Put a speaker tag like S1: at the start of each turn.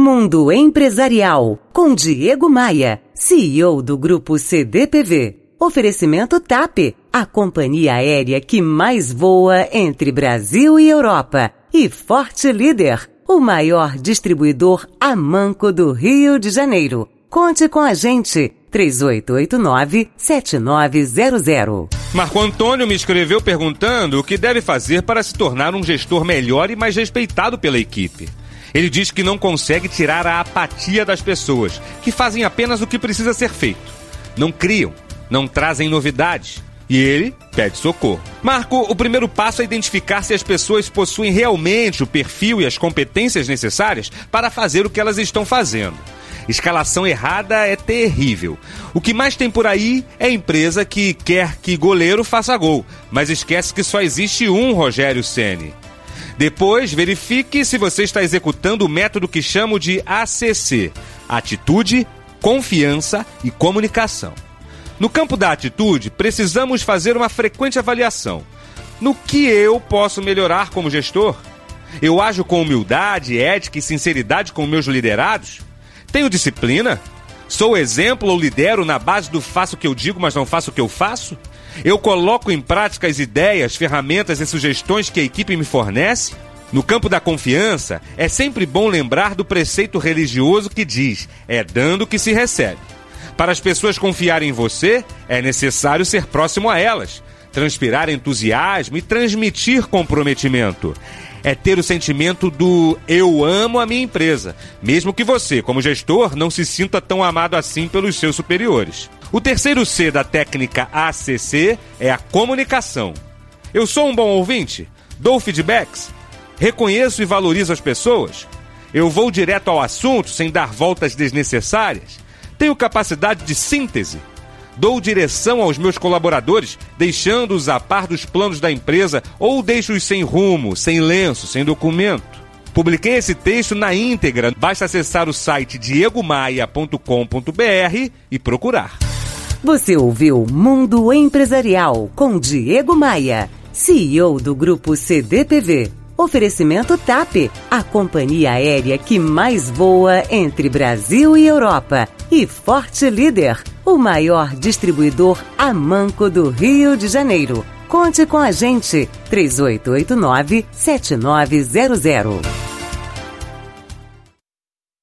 S1: Mundo Empresarial, com Diego Maia, CEO do Grupo CDPV. Oferecimento TAP, a companhia aérea que mais voa entre Brasil e Europa. E Forte Líder, o maior distribuidor a manco do Rio de Janeiro. Conte com a gente. 3889-7900.
S2: Marco Antônio me escreveu perguntando o que deve fazer para se tornar um gestor melhor e mais respeitado pela equipe. Ele diz que não consegue tirar a apatia das pessoas, que fazem apenas o que precisa ser feito. Não criam, não trazem novidades. E ele pede socorro. Marco, o primeiro passo é identificar se as pessoas possuem realmente o perfil e as competências necessárias para fazer o que elas estão fazendo. Escalação errada é terrível. O que mais tem por aí é empresa que quer que goleiro faça gol, mas esquece que só existe um Rogério Ceni. Depois, verifique se você está executando o método que chamo de ACC: atitude, confiança e comunicação. No campo da atitude, precisamos fazer uma frequente avaliação. No que eu posso melhorar como gestor? Eu ajo com humildade, ética e sinceridade com meus liderados? Tenho disciplina? Sou exemplo ou lidero na base do faço o que eu digo, mas não faço o que eu faço? Eu coloco em prática as ideias, ferramentas e sugestões que a equipe me fornece? No campo da confiança, é sempre bom lembrar do preceito religioso que diz: é dando que se recebe. Para as pessoas confiarem em você, é necessário ser próximo a elas, transpirar entusiasmo e transmitir comprometimento. É ter o sentimento do eu amo a minha empresa, mesmo que você, como gestor, não se sinta tão amado assim pelos seus superiores. O terceiro C da técnica ACC é a comunicação. Eu sou um bom ouvinte? Dou feedbacks? Reconheço e valorizo as pessoas? Eu vou direto ao assunto sem dar voltas desnecessárias? Tenho capacidade de síntese? Dou direção aos meus colaboradores, deixando-os a par dos planos da empresa ou deixo-os sem rumo, sem lenço, sem documento? Publiquei esse texto na íntegra. Basta acessar o site diegomaia.com.br e procurar.
S1: Você ouviu Mundo Empresarial com Diego Maia, CEO do Grupo CDPV. Oferecimento TAP, a companhia aérea que mais voa entre Brasil e Europa. E Forte Líder, o maior distribuidor a manco do Rio de Janeiro. Conte com a gente. 3889 7900.